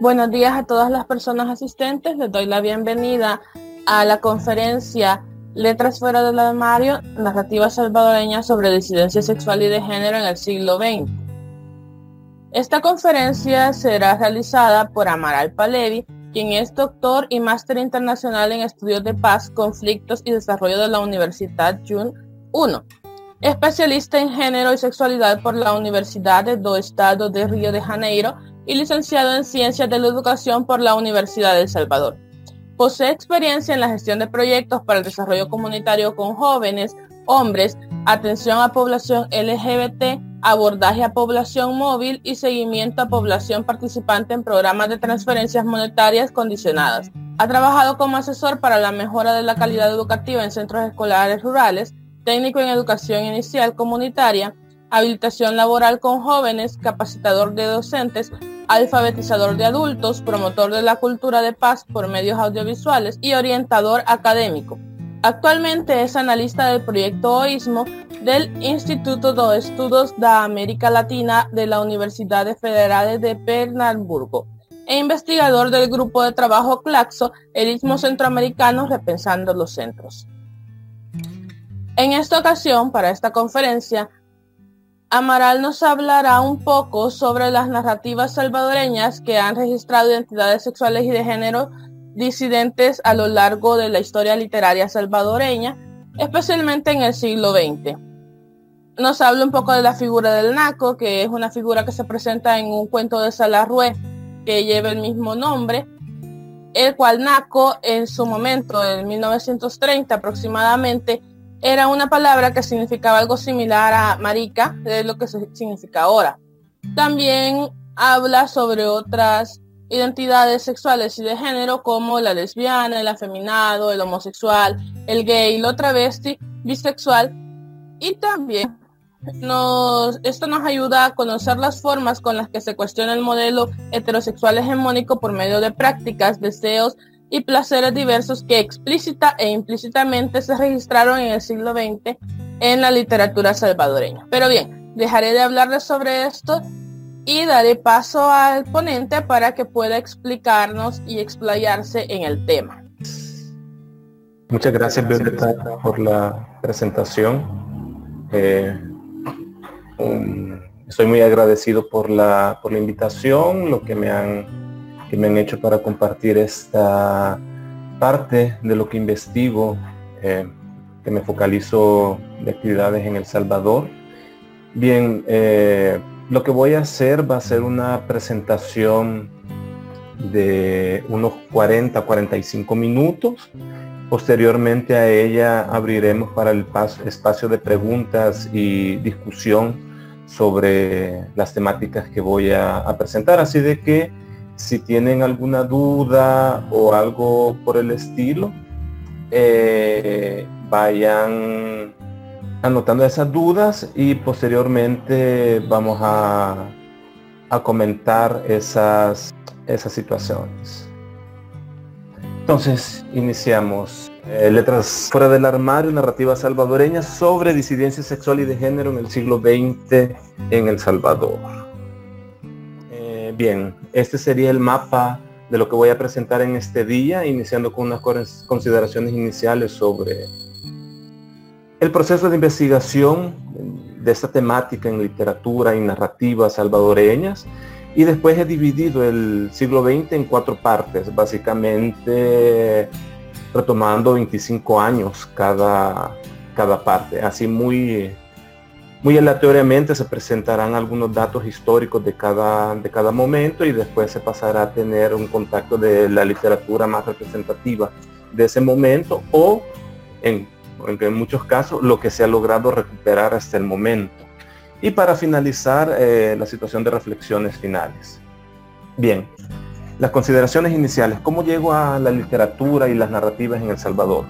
Buenos días a todas las personas asistentes. Les doy la bienvenida a la conferencia Letras fuera del armario, narrativa salvadoreña sobre disidencia sexual y de género en el siglo XX. Esta conferencia será realizada por Amaral Palevi, quien es doctor y máster internacional en estudios de paz, conflictos y desarrollo de la Universidad Jun 1, especialista en género y sexualidad por la Universidad do Estado de Río de Janeiro y licenciado en Ciencias de la Educación por la Universidad de El Salvador. Posee experiencia en la gestión de proyectos para el desarrollo comunitario con jóvenes, hombres, atención a población LGBT, abordaje a población móvil y seguimiento a población participante en programas de transferencias monetarias condicionadas. Ha trabajado como asesor para la mejora de la calidad educativa en centros escolares rurales, técnico en educación inicial comunitaria, habilitación laboral con jóvenes, capacitador de docentes, alfabetizador de adultos, promotor de la cultura de paz por medios audiovisuales y orientador académico. Actualmente es analista del proyecto OISMO del Instituto de Estudios de América Latina de la Universidad Federal de Pernambuco e investigador del grupo de trabajo CLACSO, el Istmo Centroamericano Repensando los Centros. En esta ocasión, para esta conferencia, Amaral nos hablará un poco sobre las narrativas salvadoreñas que han registrado identidades sexuales y de género disidentes a lo largo de la historia literaria salvadoreña, especialmente en el siglo XX. Nos habla un poco de la figura del Naco, que es una figura que se presenta en un cuento de Salarrué que lleva el mismo nombre, el cual Naco en su momento, en 1930 aproximadamente, era una palabra que significaba algo similar a marica, de lo que significa ahora. También habla sobre otras identidades sexuales y de género como la lesbiana, el afeminado, el homosexual, el gay, lo travesti, bisexual y también nos, esto nos ayuda a conocer las formas con las que se cuestiona el modelo heterosexual hegemónico por medio de prácticas, deseos, y placeres diversos que explícita e implícitamente se registraron en el siglo XX en la literatura salvadoreña. Pero bien, dejaré de hablarles sobre esto y daré paso al ponente para que pueda explicarnos y explayarse en el tema. Muchas gracias, Violeta, por la presentación. Eh, estoy muy agradecido por la, por la invitación, lo que me han que me han hecho para compartir esta parte de lo que investigo, eh, que me focalizo de actividades en El Salvador. Bien, eh, lo que voy a hacer va a ser una presentación de unos 40 45 minutos. Posteriormente a ella abriremos para el espacio de preguntas y discusión sobre las temáticas que voy a presentar. Así de que si tienen alguna duda o algo por el estilo, eh, vayan anotando esas dudas y posteriormente vamos a, a comentar esas, esas situaciones. Entonces, iniciamos. Eh, letras fuera del armario, narrativa salvadoreña sobre disidencia sexual y de género en el siglo XX en El Salvador. Bien, este sería el mapa de lo que voy a presentar en este día, iniciando con unas consideraciones iniciales sobre el proceso de investigación de esta temática en literatura y narrativa salvadoreñas. Y después he dividido el siglo XX en cuatro partes, básicamente retomando 25 años cada, cada parte, así muy muy aleatoriamente se presentarán algunos datos históricos de cada, de cada momento y después se pasará a tener un contacto de la literatura más representativa de ese momento o en, en muchos casos lo que se ha logrado recuperar hasta el momento. Y para finalizar, eh, la situación de reflexiones finales. Bien, las consideraciones iniciales. ¿Cómo llego a la literatura y las narrativas en El Salvador?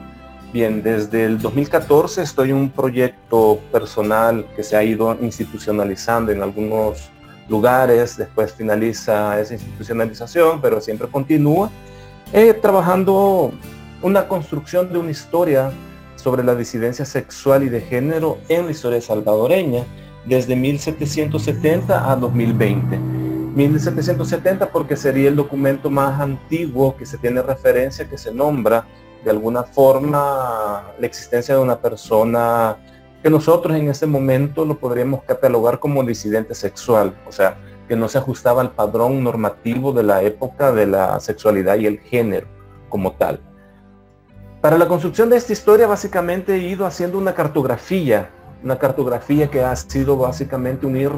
Bien, desde el 2014 estoy en un proyecto personal que se ha ido institucionalizando en algunos lugares, después finaliza esa institucionalización, pero siempre continúa, trabajando una construcción de una historia sobre la disidencia sexual y de género en la historia salvadoreña desde 1770 a 2020. 1770 porque sería el documento más antiguo que se tiene referencia, que se nombra de alguna forma la existencia de una persona que nosotros en ese momento lo podríamos catalogar como disidente sexual, o sea, que no se ajustaba al padrón normativo de la época de la sexualidad y el género como tal. Para la construcción de esta historia básicamente he ido haciendo una cartografía, una cartografía que ha sido básicamente unir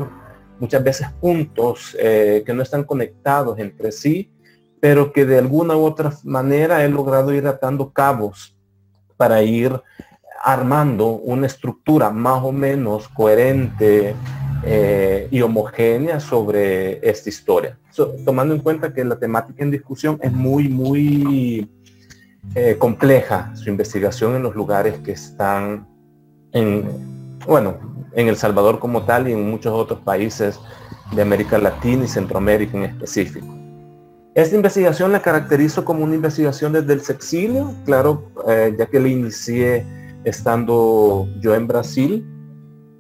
muchas veces puntos eh, que no están conectados entre sí, pero que de alguna u otra manera he logrado ir atando cabos para ir armando una estructura más o menos coherente eh, y homogénea sobre esta historia. tomando en cuenta que la temática en discusión es muy, muy eh, compleja, su investigación en los lugares que están en, bueno, en El Salvador como tal y en muchos otros países de América Latina y Centroamérica en específico. Esta investigación la caracterizo como una investigación desde el sexilio, claro, eh, ya que la inicié estando yo en Brasil,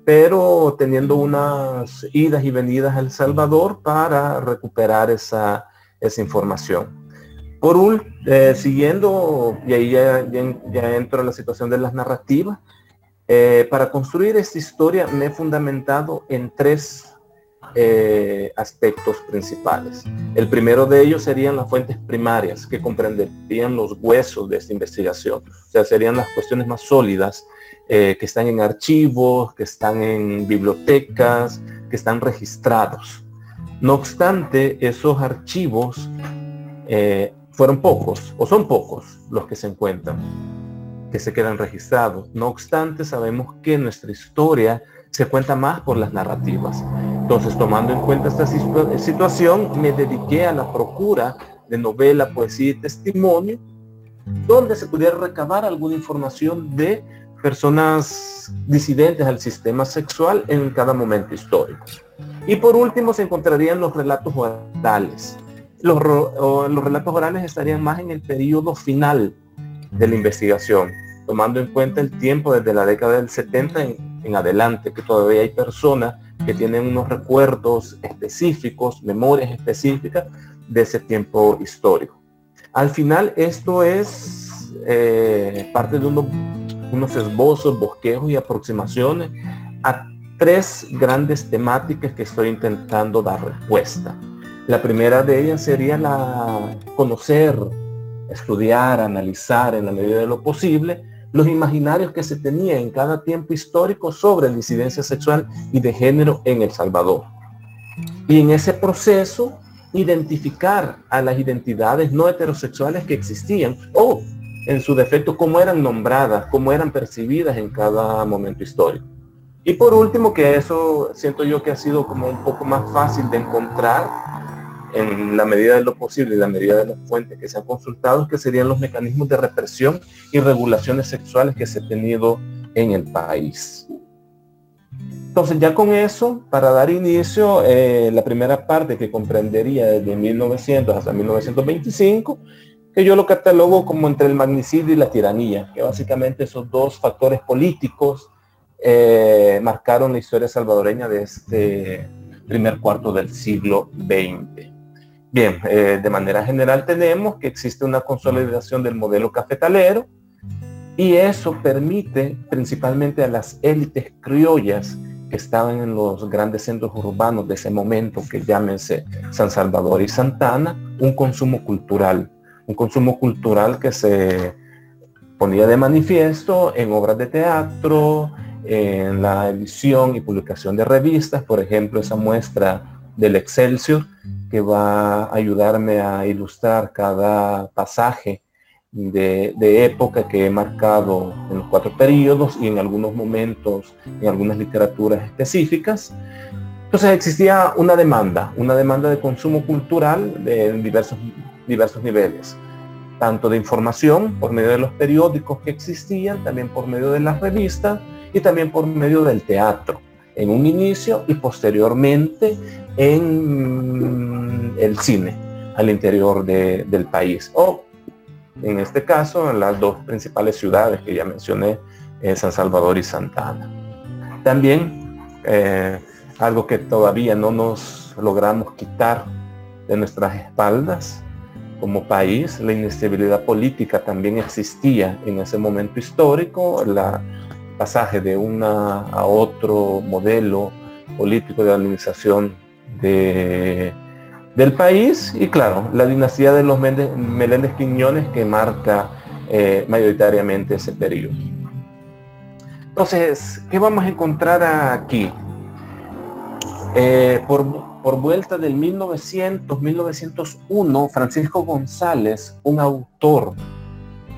pero teniendo unas idas y venidas a El Salvador para recuperar esa, esa información. Por un, eh, siguiendo, y ahí ya, ya, entro en la situación de las narrativas, eh, para construir esta historia me he fundamentado en tres eh, aspectos principales. El primero de ellos serían las fuentes primarias, que comprenderían los huesos de esta investigación. O sea, serían las cuestiones más sólidas eh, que están en archivos, que están en bibliotecas, que están registrados. No obstante, esos archivos eh, fueron pocos, o son pocos los que se encuentran, que se quedan registrados. No obstante, sabemos que nuestra historia se cuenta más por las narrativas. Entonces, tomando en cuenta esta situación, me dediqué a la procura de novela, poesía y testimonio, donde se pudiera recabar alguna información de personas disidentes al sistema sexual en cada momento histórico. Y por último se encontrarían los relatos orales. Los, los relatos orales estarían más en el periodo final de la investigación, tomando en cuenta el tiempo desde la década del 70 en, en adelante, que todavía hay personas que tienen unos recuerdos específicos, memorias específicas de ese tiempo histórico. Al final esto es eh, parte de unos esbozos, bosquejos y aproximaciones a tres grandes temáticas que estoy intentando dar respuesta. La primera de ellas sería la conocer, estudiar, analizar en la medida de lo posible los imaginarios que se tenía en cada tiempo histórico sobre disidencia sexual y de género en El Salvador. Y en ese proceso identificar a las identidades no heterosexuales que existían o en su defecto cómo eran nombradas, cómo eran percibidas en cada momento histórico. Y por último, que eso siento yo que ha sido como un poco más fácil de encontrar en la medida de lo posible y la medida de las fuentes que se han consultado, que serían los mecanismos de represión y regulaciones sexuales que se han tenido en el país. Entonces ya con eso, para dar inicio, eh, la primera parte que comprendería desde 1900 hasta 1925, que yo lo catalogo como entre el magnicidio y la tiranía, que básicamente esos dos factores políticos eh, marcaron la historia salvadoreña de este primer cuarto del siglo XX. Bien, eh, de manera general tenemos que existe una consolidación del modelo cafetalero y eso permite principalmente a las élites criollas que estaban en los grandes centros urbanos de ese momento, que llámense San Salvador y Santana, un consumo cultural, un consumo cultural que se ponía de manifiesto en obras de teatro, en la edición y publicación de revistas, por ejemplo, esa muestra del Excelsior que va a ayudarme a ilustrar cada pasaje de, época que he marcado en los cuatro periodos y en algunos momentos en algunas literaturas específicas. Entonces existía una demanda, una demanda de consumo cultural de diversos, diversos niveles, tanto de información por medio de los periódicos que existían, también por medio de las revistas y también por medio del teatro en un inicio y posteriormente en el cine al interior del país. O en este caso en las dos principales ciudades que ya mencioné, San Salvador y Santa Ana. También eh, algo que todavía no nos logramos quitar de nuestras espaldas como país. La inestabilidad política también existía en ese momento histórico, la pasaje de una a otro modelo político de administración de, del país y claro, la dinastía de los Meléndez Quiñones que marca eh, mayoritariamente ese periodo. Entonces, ¿qué vamos a encontrar aquí? Eh, por, por vuelta del 1900, 1901, Francisco González, un autor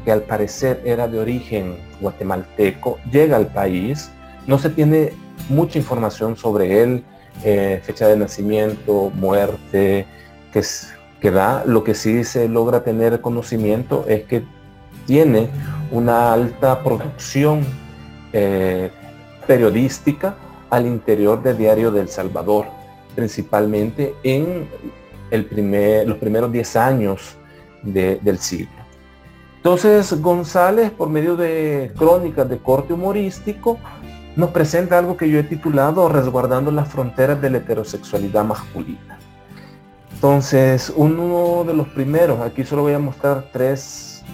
que al parecer era de origen guatemalteco, llega al país. No se tiene mucha información sobre él, eh, fecha de nacimiento, muerte, que, que da. Lo que sí se logra tener conocimiento es que tiene una alta producción eh, periodística al interior del diario del Salvador, principalmente en el primer, los primeros 10 años del siglo. Entonces González, por medio de crónicas de corte humorístico, nos presenta algo que yo he titulado Resguardando las fronteras de la heterosexualidad masculina. Entonces, uno de los primeros, aquí solo voy a mostrar tres,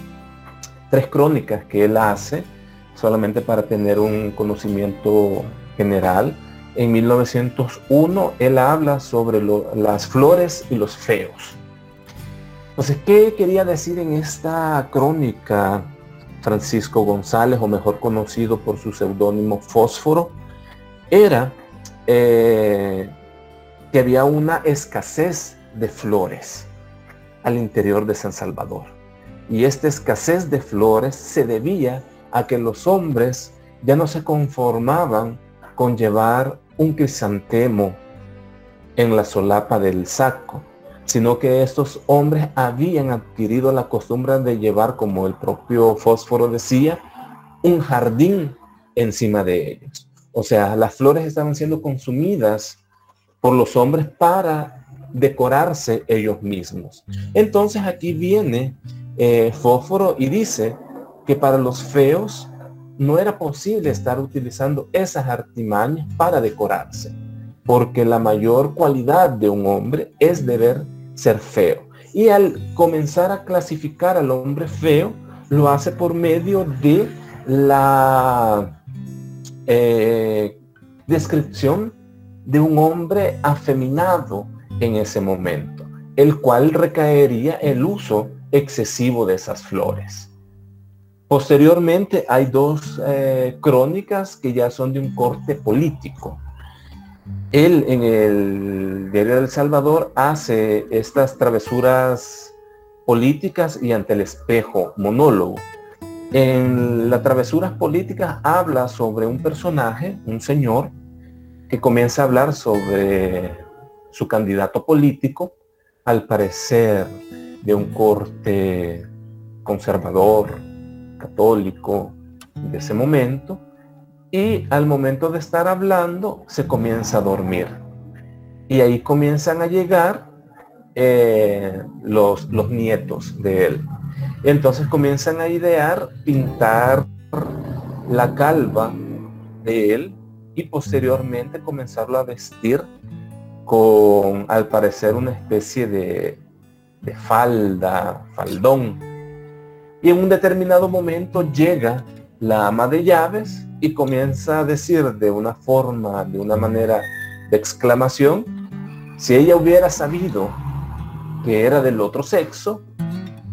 tres crónicas que él hace, solamente para tener un conocimiento general. En 1901 él habla sobre las flores y los feos. Entonces, ¿qué quería decir en esta crónica Francisco González, o mejor conocido por su seudónimo Fósforo? Era eh, que había una escasez de flores al interior de San Salvador. Y esta escasez de flores se debía a que los hombres ya no se conformaban con llevar un crisantemo en la solapa del saco, sino que estos hombres habían adquirido la costumbre de llevar, como el propio fósforo decía, un jardín encima de ellos. O sea, las flores estaban siendo consumidas por los hombres para decorarse ellos mismos. Entonces aquí viene eh, fósforo y dice que para los feos no era posible estar utilizando esas artimañas para decorarse, porque la mayor cualidad de un hombre es deber ser feo. Y al comenzar a clasificar al hombre feo, lo hace por medio de la eh, descripción de un hombre afeminado en ese momento, el cual recaería el uso excesivo de esas flores. Posteriormente hay dos eh, crónicas que ya son de un corte político. Él en el diario del Salvador hace estas travesuras políticas y ante el espejo, monólogo. En las travesuras políticas habla sobre un personaje, un señor, que comienza a hablar sobre su candidato político, al parecer de un corte conservador, católico de ese momento y al momento de estar hablando se comienza a dormir. Y ahí comienzan a llegar eh, los, los nietos de él. Entonces comienzan a idear pintar la calva de él y posteriormente comenzarlo a vestir con al parecer una especie de, de falda, faldón y en un determinado momento llega la ama de llaves y comienza a decir de una forma, de una manera de exclamación, si ella hubiera sabido que era del otro sexo,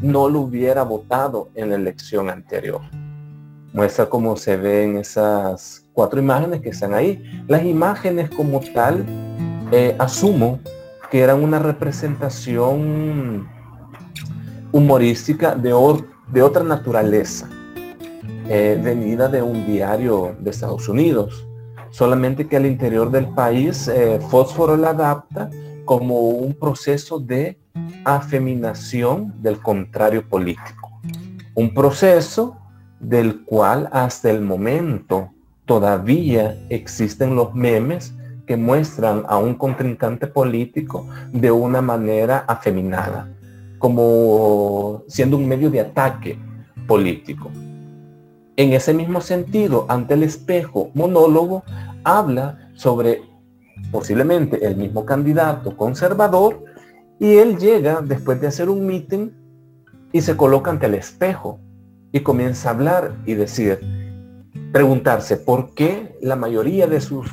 no lo hubiera votado en la elección anterior. Muestra cómo se ven esas cuatro imágenes que están ahí. Las imágenes como tal, eh, asumo que eran una representación humorística de, de otra naturaleza, eh, venida de un diario de Estados Unidos. Solamente que al interior del país eh, Fósforo la adapta como un proceso de afeminación del contrario político. Un proceso del cual hasta el momento todavía existen los memes que muestran a un contrincante político de una manera afeminada como siendo un medio de ataque político. En ese mismo sentido, ante el espejo monólogo, habla sobre posiblemente el mismo candidato conservador, y él llega después de hacer un meeting y se coloca ante el espejo y comienza a hablar y decir, preguntarse por qué la mayoría de sus,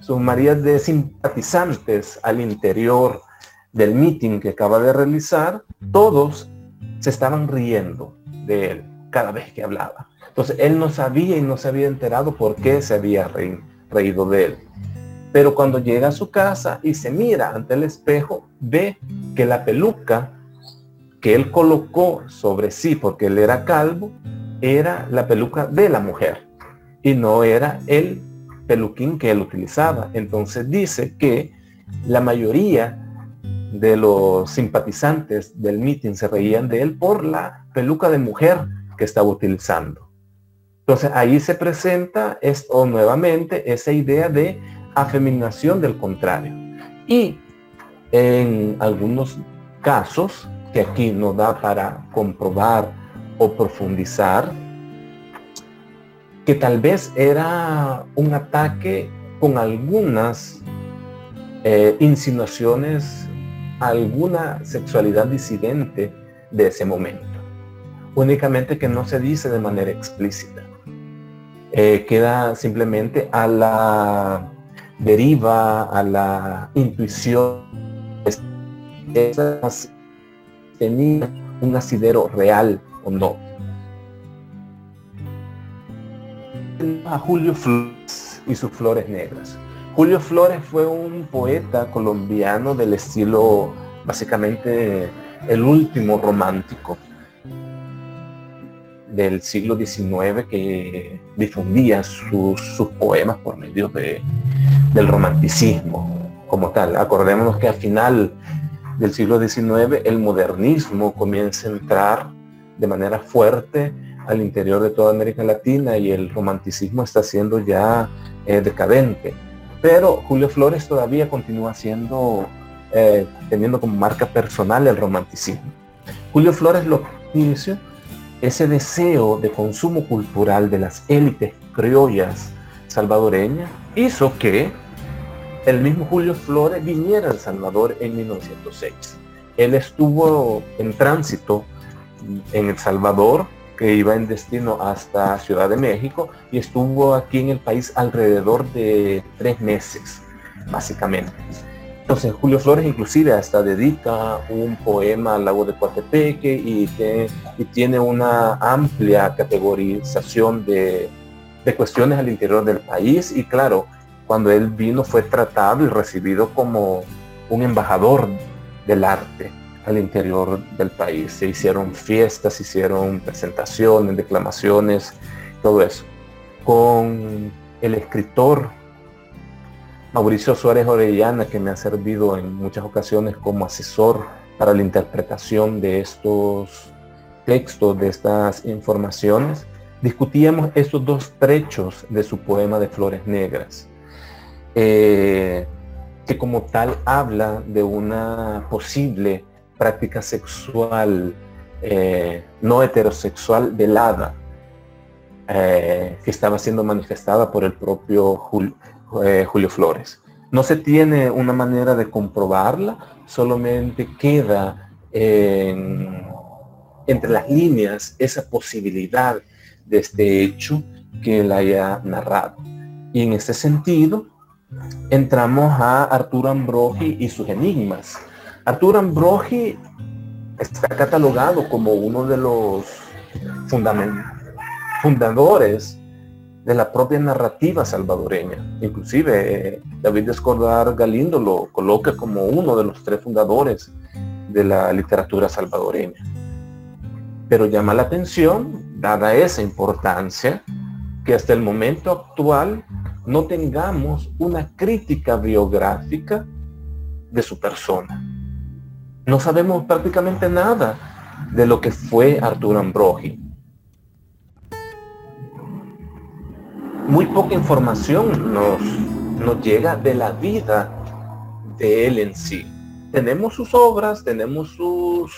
sus marías de simpatizantes al interior del meeting que acaba de realizar, todos se estaban riendo de él cada vez que hablaba. Entonces él no sabía y no se había enterado por qué se había reído de él. Pero cuando llega a su casa y se mira ante el espejo, ve que la peluca que él colocó sobre sí, porque él era calvo, era la peluca de la mujer y no era el peluquín que él utilizaba. Entonces dice que la mayoría de los simpatizantes del mitin se reían de él por la peluca de mujer que estaba utilizando. Entonces ahí se presenta esto nuevamente esa idea de afeminación del contrario. Y en algunos casos, que aquí no da para comprobar o profundizar, que tal vez era un ataque con algunas eh, insinuaciones, alguna sexualidad disidente de ese momento. Únicamente que no se dice de manera explícita. Eh, queda simplemente a la deriva, a la intuición. Tenía un asidero real o no. A Julio Flores y sus flores negras. Julio Flores fue un poeta colombiano del estilo básicamente el último romántico del siglo XIX que difundía sus, poemas por medio de, del romanticismo como tal. Acordémonos que al final del siglo XIX el modernismo comienza a entrar de manera fuerte al interior de toda América Latina y el romanticismo está siendo ya eh, decadente. Pero Julio Flores todavía continúa siendo, eh, teniendo como marca personal el romanticismo. Julio Flores lo inició ese deseo de consumo cultural de las élites criollas salvadoreñas hizo que el mismo Julio Flores viniera a El Salvador en 1906. Él estuvo en tránsito en El Salvador, que iba en destino hasta Ciudad de México, y estuvo aquí en el país alrededor de tres meses, básicamente. Entonces Julio Flores inclusive hasta dedica un poema al lago de Coatepeque y, tiene una amplia categorización de, de, cuestiones al interior del país y claro, cuando él vino fue tratado y recibido como un embajador del arte al interior del país. Se hicieron fiestas, se hicieron presentaciones, declamaciones, todo eso. Con el escritor Mauricio Suárez Orellana, que me ha servido en muchas ocasiones como asesor para la interpretación de estos textos, de estas informaciones, discutíamos estos dos trechos de su poema de Flores Negras, eh, que como tal habla de una posible práctica sexual eh, no heterosexual velada, eh, que estaba siendo manifestada por el propio Julio, eh, Julio Flores. No se tiene una manera de comprobarla, solamente queda entre las líneas esa posibilidad de este hecho que él haya narrado. Y en este sentido, entramos a Arturo Ambrogi y sus enigmas. Arturo Ambrogi está catalogado como uno de los fundadores de la propia narrativa salvadoreña. Inclusive eh, David Escordar Galindo lo coloca como uno de los tres fundadores de la literatura salvadoreña. Pero llama la atención, dada esa importancia, que hasta el momento actual no tengamos una crítica biográfica de su persona. No sabemos prácticamente nada de lo que fue Arturo Ambrogi. Muy poca información nos, nos llega de la vida de él en sí. Tenemos sus obras, tenemos sus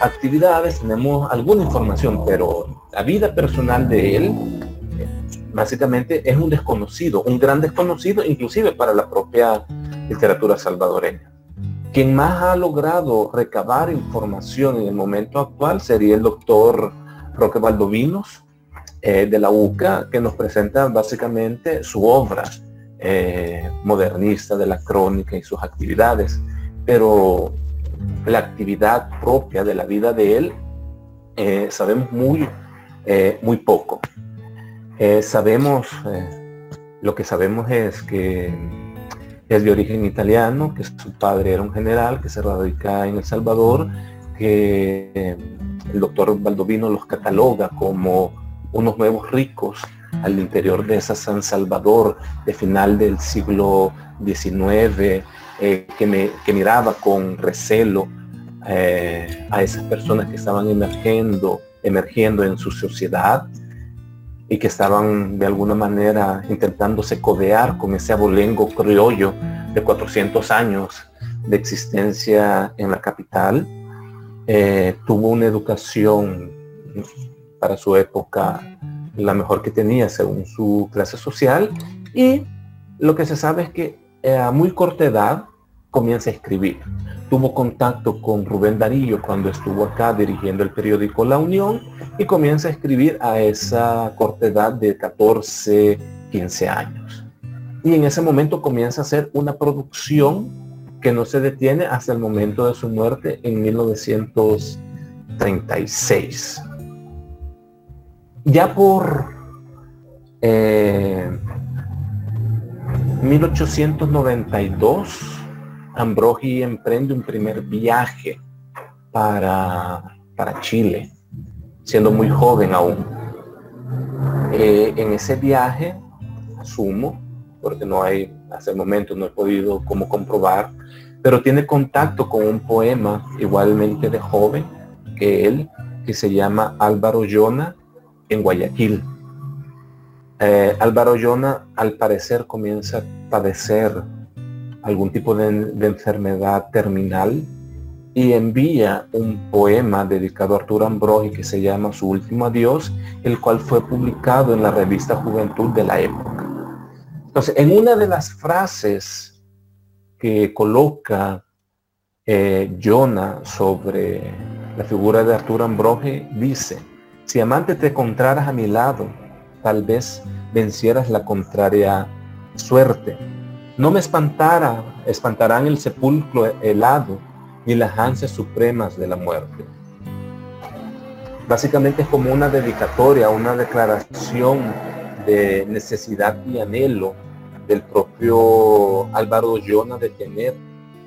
actividades, tenemos alguna información, pero la vida personal de él básicamente es un desconocido, un gran desconocido inclusive para la propia literatura salvadoreña. Quien más ha logrado recabar información en el momento actual sería el doctor Roque Valdovinos eh, de la UCA, que nos presenta básicamente su obra eh, modernista de la crónica y sus actividades. Pero la actividad propia de la vida de él eh, sabemos muy, muy poco. sabemos, lo que sabemos es que es de origen italiano, que su padre era un general que se radica en El Salvador, que el doctor Baldovino los cataloga como unos nuevos ricos al interior de esa San Salvador de final del siglo XIX, eh, que, miraba con recelo eh, a esas personas que estaban emergiendo, emergiendo en su sociedad y que estaban de alguna manera intentándose codear con ese abolengo criollo de 400 años de existencia en la capital. Eh, tuvo una educación para su época la mejor que tenía según su clase social y lo que se sabe es que a muy corta edad comienza a escribir. Tuvo contacto con Rubén Darío cuando estuvo acá dirigiendo el periódico La Unión y comienza a escribir a esa corta edad de 14, 15 años. Y en ese momento comienza a hacer una producción que no se detiene hasta el momento de su muerte en 1936. Ya por 1892, eh, Ambrogi emprende un primer viaje para, para Chile, siendo muy joven aún. Eh, en ese viaje, asumo, porque no hay, hasta el momento no he podido como comprobar, pero tiene contacto con un poema igualmente de joven que él, que se llama Álvaro Llona en Guayaquil. Eh, Álvaro Llona al parecer comienza a padecer algún tipo de, enfermedad terminal y envía un poema dedicado a Arturo Ambrogi que se llama Su último adiós, el cual fue publicado en la revista Juventud de la época. Entonces, en una de las frases que coloca eh, sobre la figura de Arturo Ambrogi, dice, si amante te encontraras a mi lado, tal vez vencieras la contraria suerte no me espantara, espantarán el sepulcro helado y las ansias supremas de la muerte. Básicamente es como una dedicatoria, una declaración de necesidad y anhelo del propio Álvaro Llona de tener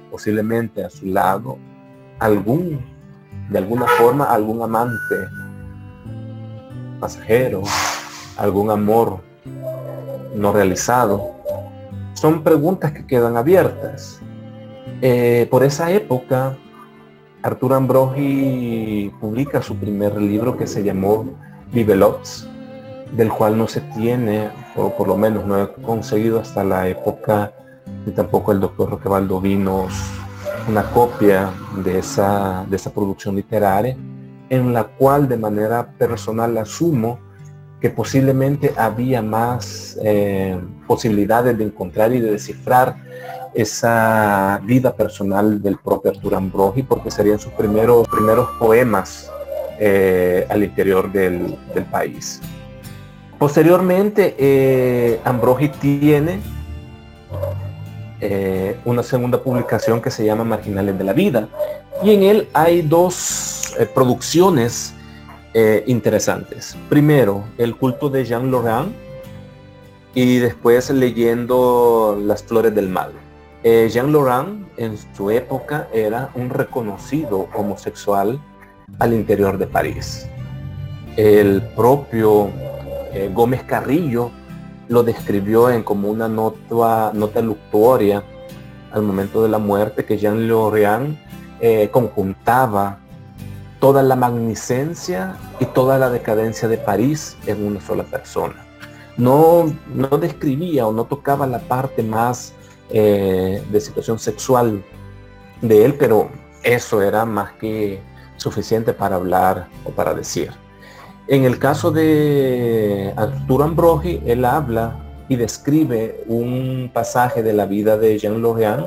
posiblemente a su lado algún, de alguna forma, algún amante pasajero, algún amor no realizado son preguntas que quedan abiertas. Eh, por esa época, Arturo Ambrogi publica su primer libro que se llamó Vivelots, del cual no se tiene, o por lo menos no he conseguido hasta la época, ni tampoco el doctor Roque Vinos, una copia de esa, de esa producción literaria, en la cual de manera personal asumo que posiblemente había más eh, posibilidades de encontrar y de descifrar esa vida personal del propio Arturo Ambrogi, porque serían sus primeros, primeros poemas eh, al interior del, país. Posteriormente, eh, Ambrogi tiene una segunda publicación que se llama Marginales de la Vida, y en él hay dos producciones eh, interesantes. Primero, el culto de Jean Laurent y después leyendo Las Flores del Mal. Eh, Jean Laurent en su época era un reconocido homosexual al interior de París. El propio eh, Gómez Carrillo lo describió en como una nota, nota luctuoria al momento de la muerte que Jean Laurent conjuntaba toda la magnificencia y toda la decadencia de París en una sola persona. No, no describía o no tocaba la parte más eh, de situación sexual de él, pero eso era más que suficiente para hablar o para decir. En el caso de Arturo Ambrogi, él habla y describe un pasaje de la vida de Jean Lorrain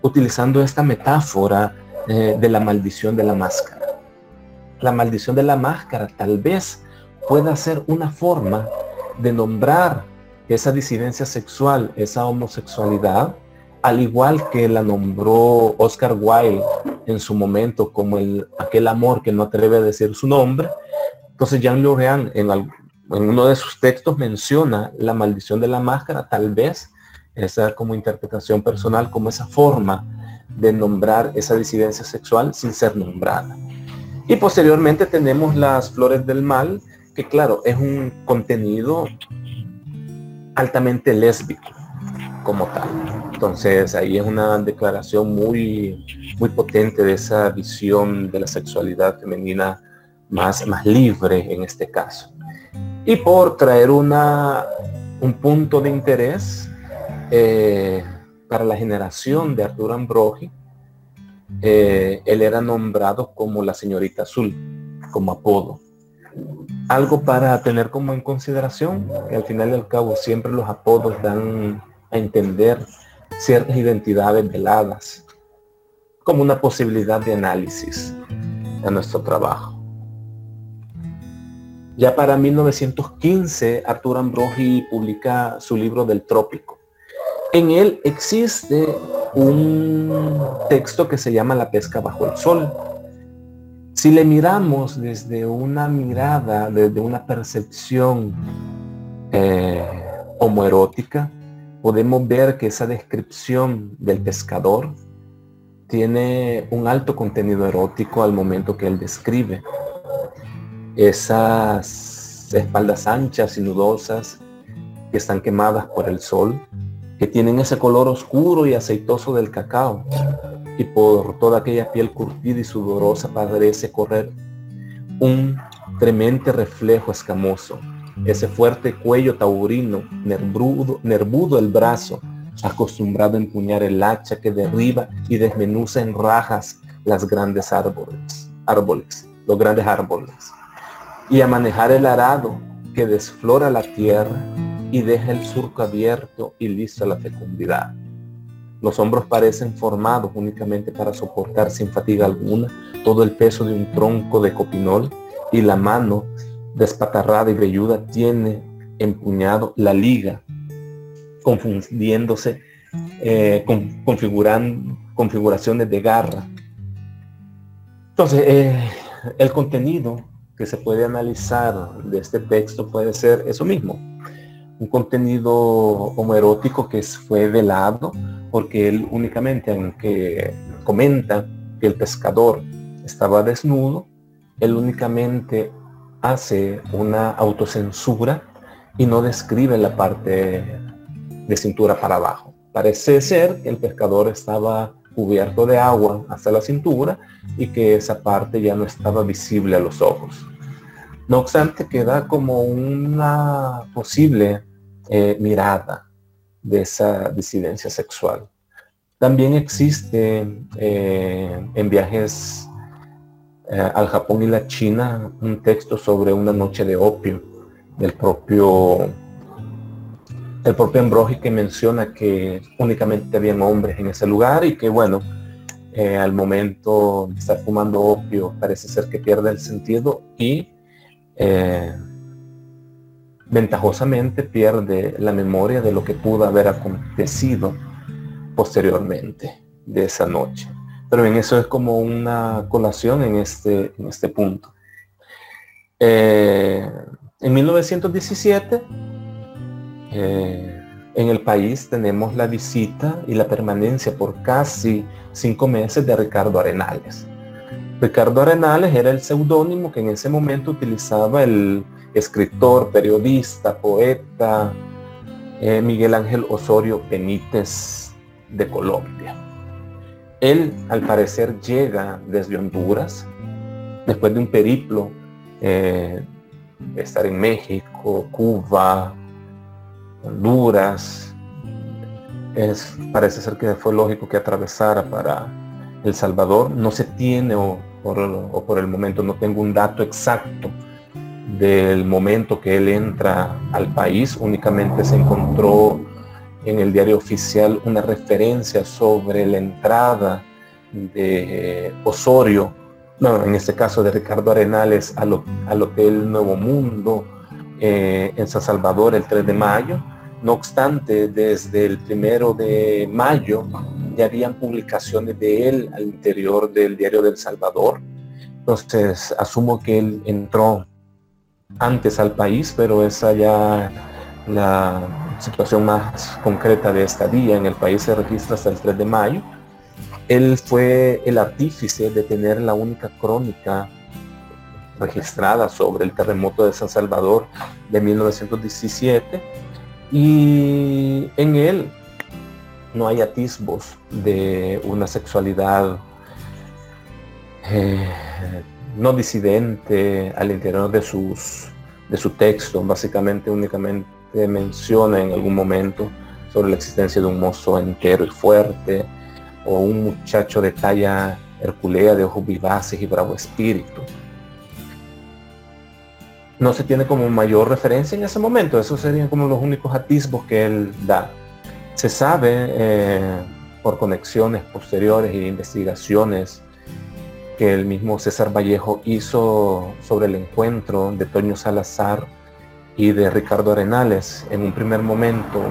utilizando esta metáfora eh, de la maldición de la máscara. La maldición de la máscara tal vez pueda ser una forma de nombrar esa disidencia sexual, esa homosexualidad, al igual que la nombró Oscar Wilde en su momento como el, aquel amor que no atreve a decir su nombre. Entonces Jean Lorrain en, en uno de sus textos menciona la maldición de la máscara, tal vez esa como interpretación personal, como esa forma de nombrar esa disidencia sexual sin ser nombrada. Y posteriormente tenemos las flores del mal, que claro, es un contenido altamente lésbico como tal. Entonces ahí es una declaración muy, muy potente de esa visión de la sexualidad femenina más, más libre en este caso. Y por traer una, un punto de interés eh, para la generación de Arturo Ambrogi, eh, él era nombrado como la señorita azul, como apodo. Algo para tener como en consideración, que al final y al cabo siempre los apodos dan a entender ciertas identidades veladas, como una posibilidad de análisis a nuestro trabajo. Ya para 1915, Arturo Ambrogi publica su libro del trópico. En él existe un texto que se llama La pesca bajo el sol. Si le miramos desde una mirada, desde una percepción eh, homoerótica, podemos ver que esa descripción del pescador tiene un alto contenido erótico al momento que él describe. Esas espaldas anchas y nudosas que están quemadas por el sol, que tienen ese color oscuro y aceitoso del cacao, y por toda aquella piel curtida y sudorosa parece correr un tremendo reflejo escamoso. Ese fuerte cuello taurino, nervudo, nervudo el brazo, acostumbrado a empuñar el hacha que derriba y desmenuza en rajas las grandes árboles, árboles, los grandes árboles, y a manejar el arado que desflora la tierra y deja el surco abierto y listo a la fecundidad. Los hombros parecen formados únicamente para soportar sin fatiga alguna todo el peso de un tronco de copinol y la mano despatarrada y velluda tiene empuñado la liga, confundiéndose eh, con configuraciones de garra. Entonces, eh, el contenido que se puede analizar de este texto puede ser eso mismo, un contenido homoerótico que fue velado porque él únicamente, aunque comenta que el pescador estaba desnudo, él únicamente hace una autocensura y no describe la parte de cintura para abajo. Parece ser que el pescador estaba cubierto de agua hasta la cintura y que esa parte ya no estaba visible a los ojos. No obstante, queda como una posible eh, mirada de esa disidencia sexual. También existe eh, en viajes eh, al Japón y la China un texto sobre una noche de opio del propio el propio Ambrogi que menciona que únicamente habían hombres en ese lugar y que bueno, al momento de estar fumando opio parece ser que pierde el sentido y ventajosamente pierde la memoria de lo que pudo haber acontecido posteriormente de esa noche. Pero en eso es como una colación en este, en este punto. Eh, en 1917, eh, en el país tenemos la visita y la permanencia por casi cinco meses de Ricardo Arenales. Ricardo Arenales era el seudónimo que en ese momento utilizaba el escritor, periodista, poeta, eh, Miguel Ángel Osorio Benítez de Colombia. Él, al parecer, llega desde Honduras, después de un periplo, eh, estar en México, Cuba, Honduras. Es, parece ser que fue lógico que atravesara para El Salvador. No se tiene, o por, o por el momento no tengo un dato exacto del momento que él entra al país. Únicamente se encontró en el diario oficial una referencia sobre la entrada de Osorio, no, en este caso de Ricardo Arenales, al, al Hotel Nuevo Mundo eh, en San Salvador el 3 de mayo. No obstante, desde el primero de mayo ya habían publicaciones de él al interior del diario del Salvador. Entonces, asumo que él entró antes al país, pero esa ya la situación más concreta de esta día en el país se registra hasta el 3 de mayo. Él fue el artífice de tener la única crónica registrada sobre el terremoto de San Salvador de 1917 y en él no hay atisbos de una sexualidad eh, no disidente al interior de, sus, de su texto, básicamente únicamente menciona en algún momento sobre la existencia de un mozo entero y fuerte, o un muchacho de talla herculea, de ojos vivaces y bravo espíritu. No se tiene como mayor referencia en ese momento, esos serían como los únicos atisbos que él da. Se sabe eh, por conexiones posteriores e investigaciones que el mismo César Vallejo hizo sobre el encuentro de Toño Salazar y de Ricardo Arenales. En un primer momento,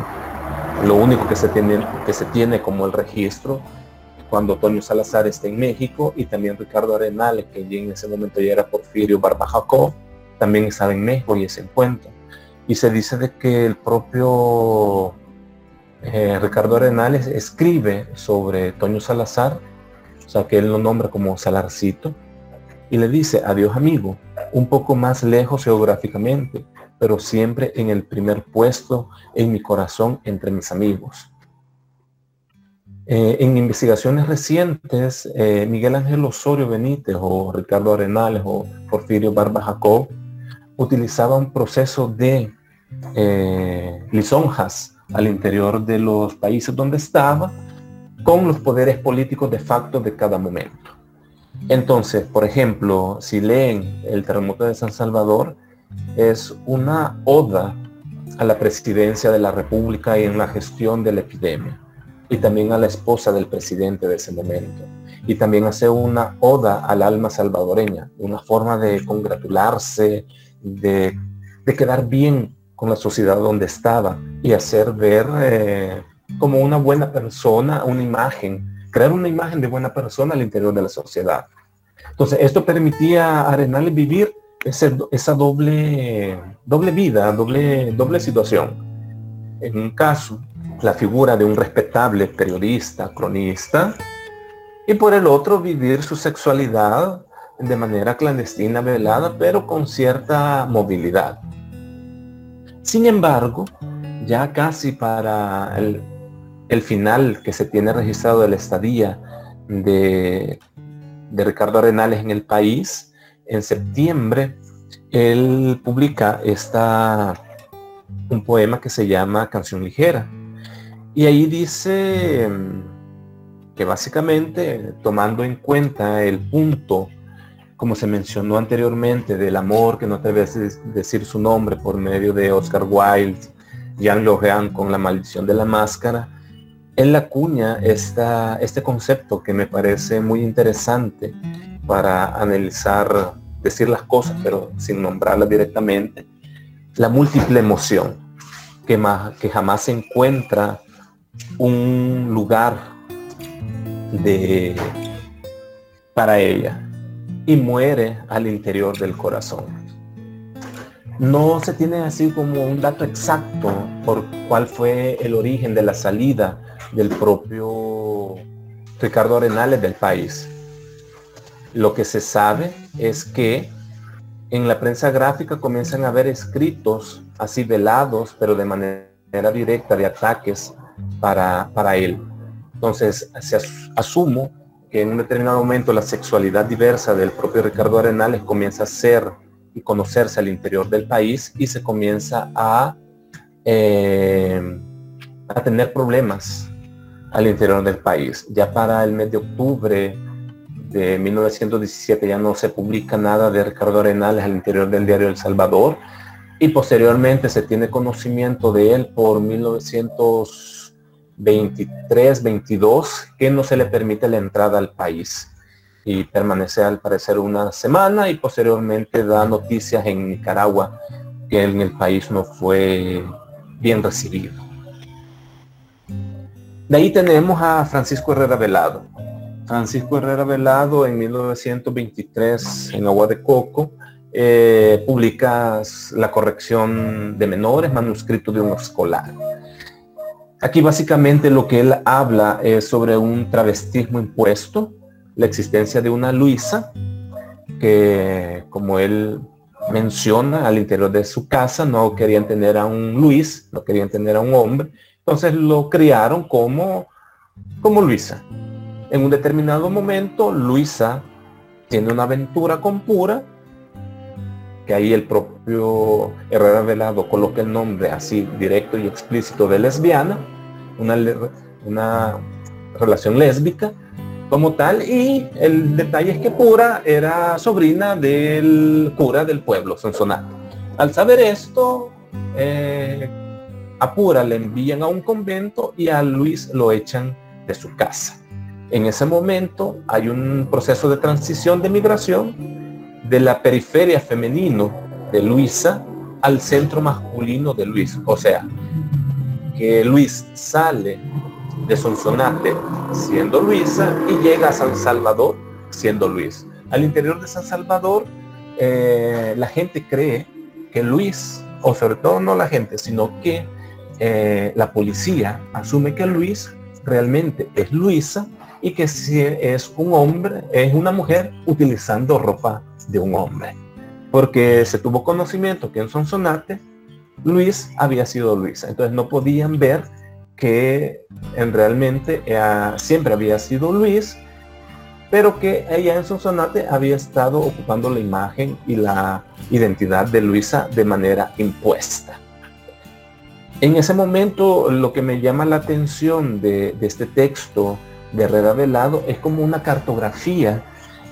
lo único que se tiene, que se tiene como el registro, cuando Toño Salazar está en México y también Ricardo Arenales, que en ese momento ya era Porfirio Barbajacó, también estaba en México y ese encuentro. Y se dice de que el propio eh, Ricardo Arenales escribe sobre Toño Salazar o sea que él lo nombra como Salarcito, y le dice, adiós amigo, un poco más lejos geográficamente, pero siempre en el primer puesto en mi corazón entre mis amigos. Eh, en investigaciones recientes, eh, Miguel Ángel Osorio Benítez o Ricardo Arenales o Porfirio Barba Jacob utilizaba un proceso de eh, lisonjas al interior de los países donde estaba con los poderes políticos de facto de cada momento. Entonces, por ejemplo, si leen el terremoto de San Salvador, es una oda a la presidencia de la República y en la gestión de la epidemia, y también a la esposa del presidente de ese momento. Y también hace una oda al alma salvadoreña, una forma de congratularse, de, quedar bien con la sociedad donde estaba y hacer ver eh, como una buena persona, una imagen, crear una imagen de buena persona al interior de la sociedad. Entonces, esto permitía a Arenales vivir esa doble, doble vida, doble, doble situación. En un caso, la figura de un respetable periodista, cronista, y por el otro, vivir su sexualidad de manera clandestina, velada, pero con cierta movilidad. Sin embargo, ya casi para el final que se tiene registrado de la estadía de, Ricardo Arenales en el país, en septiembre, él publica esta, un poema que se llama Canción Ligera. Y ahí dice que básicamente, tomando en cuenta el punto, como se mencionó anteriormente, del amor que no te debe decir su nombre por medio de Oscar Wilde, Jean Lorean con la maldición de la máscara, en la cuña está este concepto que me parece muy interesante para analizar, decir las cosas, pero sin nombrarlas directamente, la múltiple emoción, que, más, que jamás se encuentra un lugar de, para ella y muere al interior del corazón. No se tiene así como un dato exacto por cuál fue el origen de la salida del propio Ricardo Arenales del país. Lo que se sabe es que en la prensa gráfica comienzan a haber escritos así velados, pero de manera directa de ataques para, para él. Entonces, asumo que en un determinado momento la sexualidad diversa del propio Ricardo Arenales comienza a ser y conocerse al interior del país y se comienza a, eh, a tener problemas al interior del país. Ya para el mes de octubre de 1917 ya no se publica nada de Ricardo Arenales al interior del diario El Salvador y posteriormente se tiene conocimiento de él por 1923, 22, que no se le permite la entrada al país y permanece al parecer una semana y posteriormente da noticias en Nicaragua que en el país no fue bien recibido. De ahí tenemos a Francisco Herrera Velado. Francisco Herrera Velado en 1923 en Agua de Coco eh, publica la corrección de menores, manuscrito de un escolar. Aquí básicamente lo que él habla es sobre un travestismo impuesto, la existencia de una Luisa, que como él menciona al interior de su casa, no querían tener a un Luis, no querían tener a un hombre, entonces lo criaron como, como Luisa. En un determinado momento, Luisa tiene una aventura con Pura, que ahí el propio Herrera Velado coloca el nombre así directo y explícito de lesbiana, una, una relación lésbica como tal, y el detalle es que Pura era sobrina del cura del pueblo, Sonsonato. Al saber esto, eh, a Pura le envían a un convento y a Luis lo echan de su casa. En ese momento hay un proceso de transición de migración de la periferia femenino de Luisa al centro masculino de Luis. O sea, que Luis sale de Sonsonate siendo Luisa y llega a San Salvador siendo Luis. Al interior de San Salvador, eh, la gente cree que Luis, o sobre todo no la gente, sino que eh, la policía asume que Luis realmente es Luisa y que si es un hombre, es una mujer utilizando ropa de un hombre. Porque se tuvo conocimiento que en Sonsonate Luis había sido Luisa. Entonces no podían ver que en realmente siempre había sido Luis, pero que ella en Sonsonate había estado ocupando la imagen y la identidad de Luisa de manera impuesta. En ese momento lo que me llama la atención de este texto de Herrera Velado es como una cartografía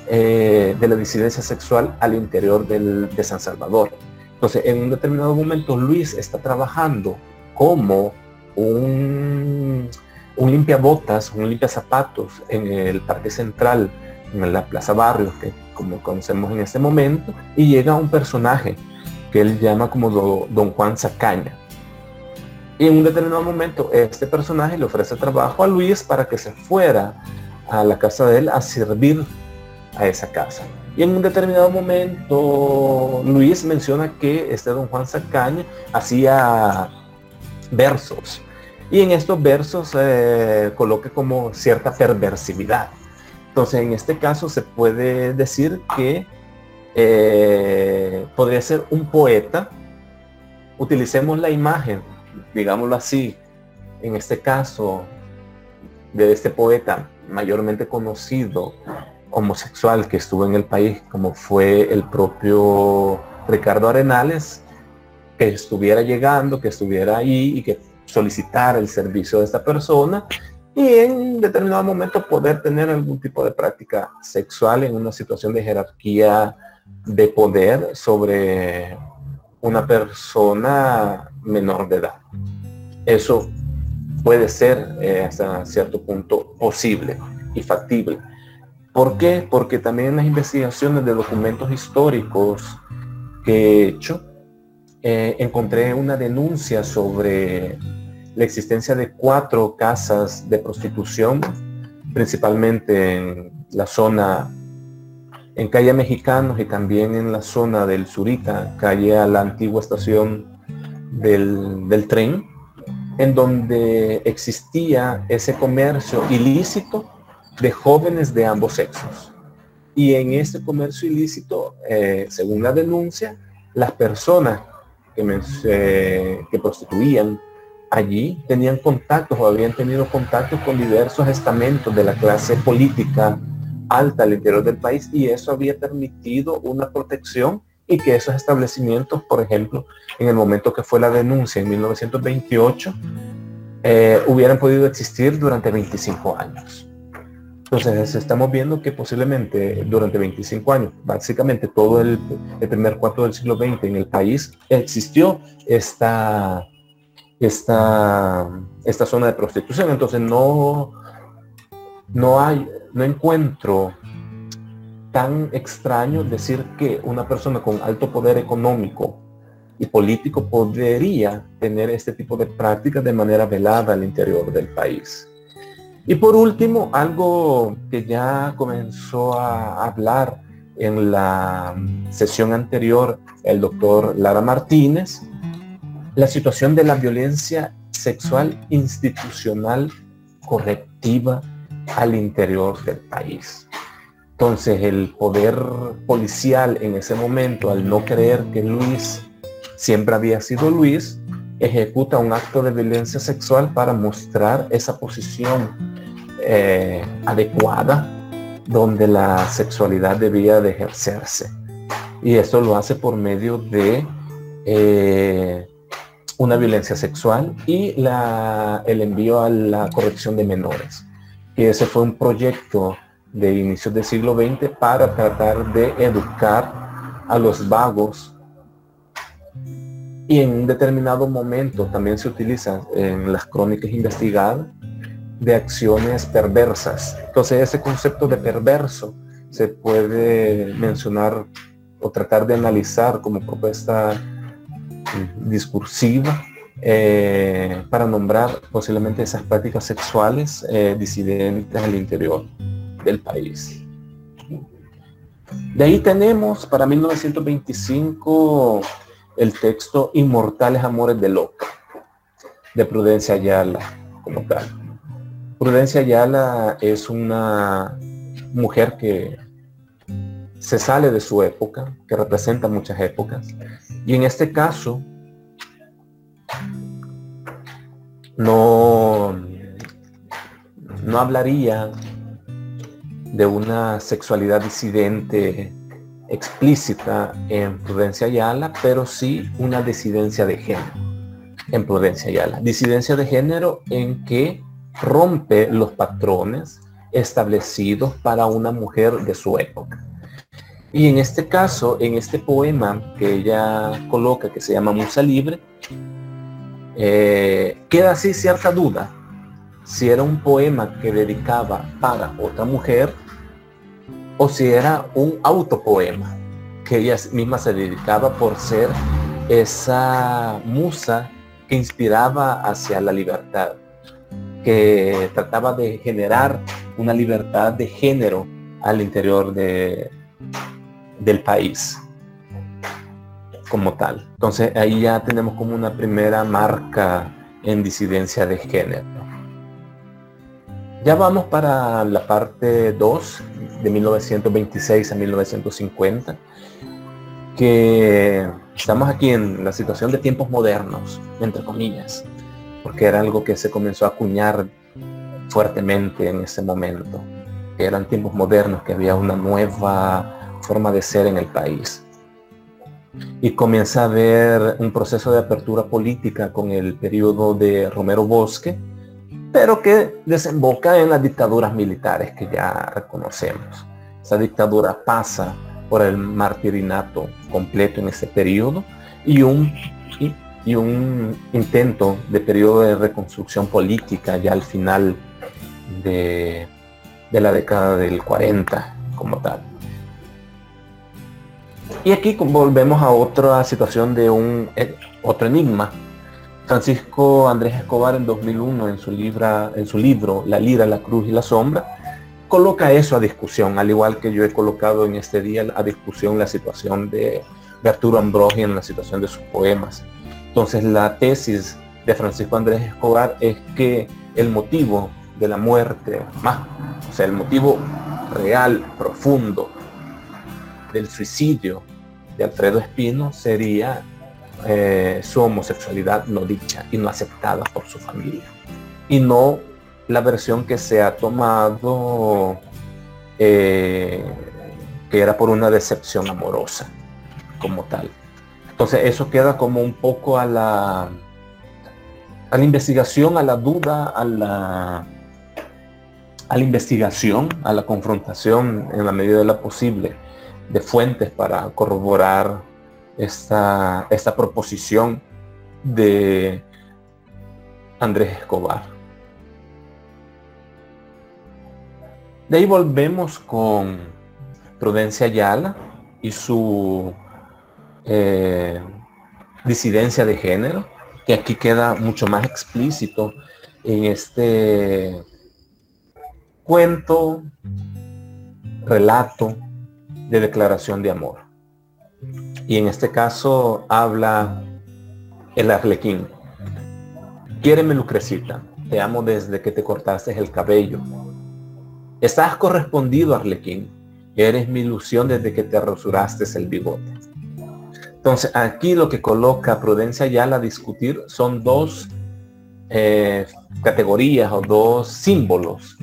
eh, de la disidencia sexual al interior de San Salvador. Entonces, en un determinado momento, Luis está trabajando como un, un limpiabotas, un limpia zapatos en el Parque Central, en la Plaza Barrios, que como conocemos en este momento, y llega un personaje que él llama como Don Juan Zacaña y en un determinado momento este personaje le ofrece trabajo a Luis para que se fuera a la casa de él a servir a esa casa. Y en un determinado momento Luis menciona que este don Juan Sacaña hacía versos. Y en estos versos eh, coloca como cierta perversividad. Entonces en este caso se puede decir que eh, podría ser un poeta. Utilicemos la imagen digámoslo así, en este caso, de este poeta mayormente conocido homosexual que estuvo en el país, como fue el propio Ricardo Arenales, que estuviera llegando, que estuviera ahí y que solicitara el servicio de esta persona y en determinado momento poder tener algún tipo de práctica sexual en una situación de jerarquía de poder sobre una persona menor de edad. Eso puede ser eh, hasta cierto punto posible y factible. ¿Por qué? Porque también en las investigaciones de documentos históricos que he hecho, eh, encontré una denuncia sobre la existencia de cuatro casas de prostitución, principalmente en la zona en calle Mexicanos y también en la zona del Zurita, calle a la antigua estación del, tren, en donde existía ese comercio ilícito de jóvenes de ambos sexos. Y en ese comercio ilícito, eh, según la denuncia, las personas que, eh, que prostituían allí tenían contactos o habían tenido contactos con diversos estamentos de la clase política alta al interior del país y eso había permitido una protección y que esos establecimientos, por ejemplo, en el momento que fue la denuncia en 1928, eh, hubieran podido existir durante 25 años. Entonces estamos viendo que posiblemente durante 25 años, básicamente todo el, primer cuarto del siglo XX en el país, existió esta, esta, esta zona de prostitución. Entonces no, no hay, no encuentro tan extraño decir que una persona con alto poder económico y político podría tener este tipo de prácticas de manera velada al interior del país. Y por último, algo que ya comenzó a hablar en la sesión anterior el doctor Lara Martínez, la situación de la violencia sexual institucional correctiva al interior del país. Entonces el poder policial en ese momento, al no creer que Luis siempre había sido Luis, ejecuta un acto de violencia sexual para mostrar esa posición eh, adecuada donde la sexualidad debía de ejercerse. Y esto lo hace por medio de eh, una violencia sexual y el envío a la corrección de menores. Y ese fue un proyecto de inicios del siglo XX para tratar de educar a los vagos y en un determinado momento también se utiliza en las crónicas investigadas de acciones perversas. Entonces ese concepto de perverso se puede mencionar o tratar de analizar como propuesta discursiva eh, para nombrar posiblemente esas prácticas sexuales eh, disidentes al interior del país. De ahí tenemos para 1925 el texto Inmortales Amores de Loca, de Prudencia Ayala, como tal. Prudencia Ayala es una mujer que se sale de su época, que representa muchas épocas. Y en este caso, no, no hablaría de una sexualidad disidente explícita en Prudencia Ayala, pero sí una disidencia de género en Prudencia Ayala. Disidencia de género en que rompe los patrones establecidos para una mujer de su época. Y en este caso, en este poema que ella coloca, que se llama Musa Libre, eh, queda así cierta duda si era un poema que dedicaba para otra mujer o si era un autopoema que ella misma se dedicaba por ser esa musa que inspiraba hacia la libertad que trataba de generar una libertad de género al interior de, del país como tal. Entonces ahí ya tenemos como una primera marca en disidencia de género. Ya vamos para la parte 2 de 1926 a 1950, que estamos aquí en la situación de tiempos modernos, entre comillas porque era algo que se comenzó a acuñar fuertemente en ese momento. Eran tiempos modernos, que había una nueva forma de ser en el país. Y comienza a haber un proceso de apertura política con el periodo de Romero Bosque, pero que desemboca en las dictaduras militares que ya reconocemos. Esa dictadura pasa por el martirinato completo en ese periodo y un y un intento de periodo de reconstrucción política ya al final de, la década del 40 como tal. Y aquí volvemos a otra situación de un eh, otro enigma. Francisco Andrés Escobar en 2001 en su, libro La lira, la cruz y la sombra coloca eso a discusión, al igual que yo he colocado en este día a discusión la situación de, de Arturo Ambrogi en la situación de sus poemas. Entonces la tesis de Francisco Andrés Escobar es que el motivo de la muerte, más, o sea, el motivo real, profundo del suicidio de Alfredo Espino sería eh, su homosexualidad no dicha y no aceptada por su familia. Y no la versión que se ha tomado eh, que era por una decepción amorosa como tal. Entonces eso queda como un poco a la, a la investigación, a la duda, a la, a la investigación, a la confrontación en la medida de la posible de fuentes para corroborar esta, esta proposición de Andrés Escobar. De ahí volvemos con Prudencia Ayala y su eh, disidencia de género, que aquí queda mucho más explícito en este cuento, relato de declaración de amor. Y en este caso habla el arlequín. Quiéreme Lucrecita, te amo desde que te cortaste el cabello. Estás correspondido, arlequín. Eres mi ilusión desde que te rasuraste el bigote. Entonces, aquí lo que coloca Prudencia ya a discutir son dos eh, categorías o dos símbolos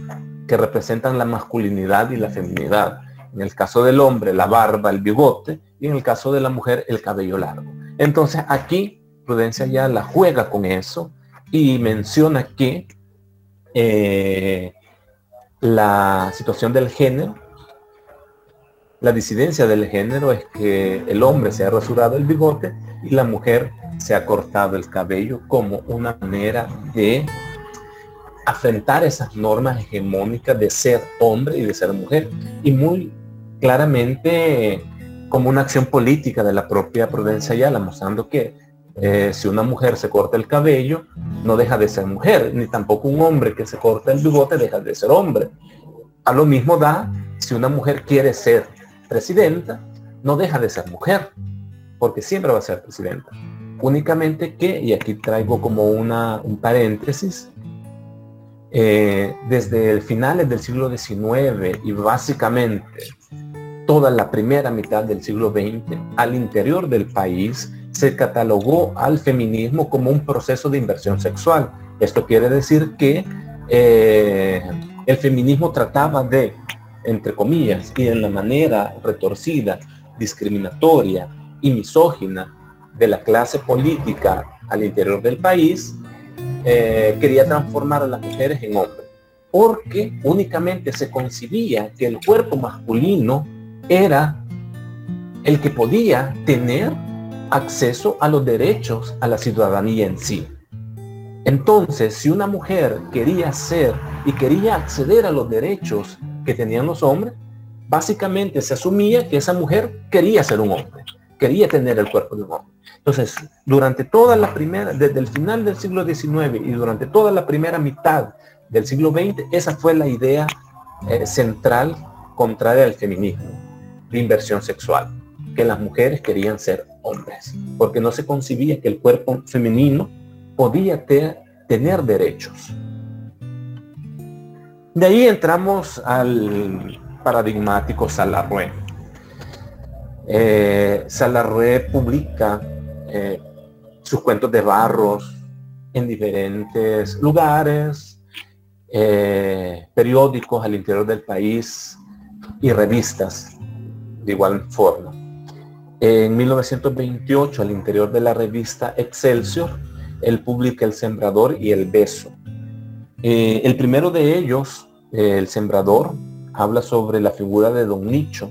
que representan la masculinidad y la feminidad. En el caso del hombre, la barba, el bigote, y en el caso de la mujer, el cabello largo. Entonces, aquí Prudencia ya la juega con eso y menciona que eh, la situación del género la disidencia del género es que el hombre se ha rasurado el bigote y la mujer se ha cortado el cabello como una manera de afrontar esas normas hegemónicas de ser hombre y de ser mujer. Y muy claramente como una acción política de la propia Prudencia Ayala, mostrando que eh, si una mujer se corta el cabello, no deja de ser mujer, ni tampoco un hombre que se corta el bigote deja de ser hombre. A lo mismo da si una mujer quiere ser presidenta, no deja de ser mujer, porque siempre va a ser presidenta. Únicamente que, y aquí traigo como una, un paréntesis, eh, desde el finales del siglo XIX y básicamente toda la primera mitad del siglo XX, al interior del país se catalogó al feminismo como un proceso de inversión sexual. Esto quiere decir que eh, el feminismo trataba de entre comillas, y en la manera retorcida, discriminatoria y misógina de la clase política al interior del país, eh, quería transformar a las mujeres en hombres, porque únicamente se concibía que el cuerpo masculino era el que podía tener acceso a los derechos a la ciudadanía en sí. Entonces, si una mujer quería ser y quería acceder a los derechos que tenían los hombres, básicamente se asumía que esa mujer quería ser un hombre, quería tener el cuerpo de un hombre. Entonces, durante toda la primera, desde el final del siglo XIX y durante toda la primera mitad del siglo XX, esa fue la idea eh, central contraria al feminismo, inversión sexual, que las mujeres querían ser hombres, porque no se concibía que el cuerpo femenino podía tener derechos. De ahí entramos al paradigmático Salarrué. Eh, Salarrué publica eh, sus cuentos de barros en diferentes lugares, eh, periódicos al interior del país y revistas de igual forma. En 1928, al interior de la revista Excelsior, él publica El Sembrador y El Beso, eh, el primero de ellos, eh, el sembrador, habla sobre la figura de don Nicho.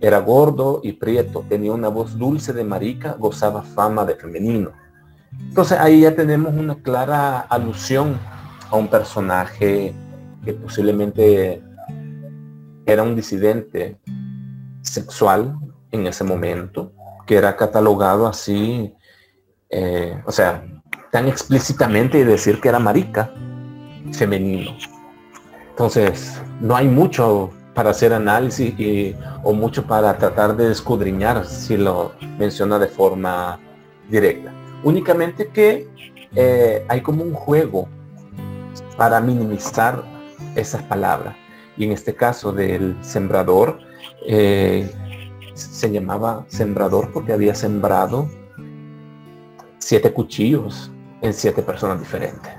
Era gordo y prieto, tenía una voz dulce de marica, gozaba fama de femenino. Entonces ahí ya tenemos una clara alusión a un personaje que posiblemente era un disidente sexual en ese momento, que era catalogado así, eh, o sea, tan explícitamente y decir que era marica femenino. Entonces, no hay mucho para hacer análisis o mucho para tratar de escudriñar si lo menciona de forma directa. Únicamente que eh, hay como un juego para minimizar esas palabras. Y en este caso del sembrador, eh, se llamaba sembrador porque había sembrado siete cuchillos en siete personas diferentes.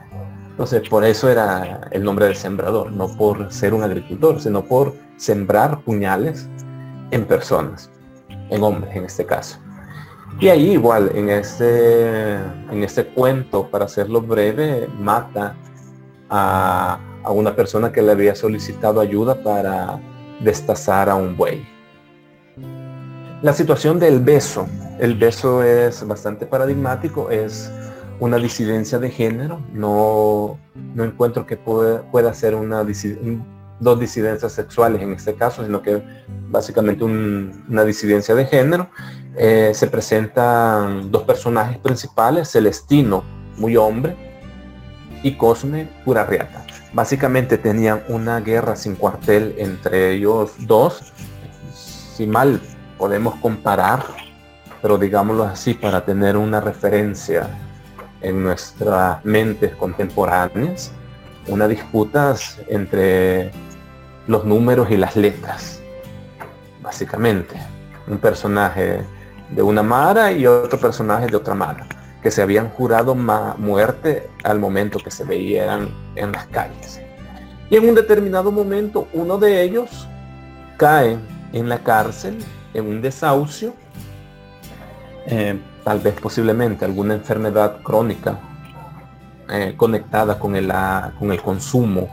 Entonces, por eso era el nombre del sembrador, no por ser un agricultor, sino por sembrar puñales en personas, en hombres en este caso. Y ahí igual, en este, en este cuento, para hacerlo breve, mata a, a una persona que le había solicitado ayuda para destazar a un buey. La situación del beso. El beso es bastante paradigmático, es una disidencia de género. No, no encuentro que pueda ser una dos disidencias sexuales en este caso, sino que básicamente una disidencia de género. Eh, se presentan dos personajes principales, Celestino, muy hombre, y Cosme, pura riata. Básicamente tenían una guerra sin cuartel entre ellos dos. Si mal podemos comparar, pero digámoslo así para tener una referencia en nuestras mentes contemporáneas, una disputa entre los números y las letras, básicamente. Un personaje de una Mara y otro personaje de otra Mara, que se habían jurado muerte al momento que se veían en las calles. Y en un determinado momento uno de ellos cae en la cárcel, en un desahucio, eh, tal vez posiblemente alguna enfermedad crónica eh, conectada con el, con el consumo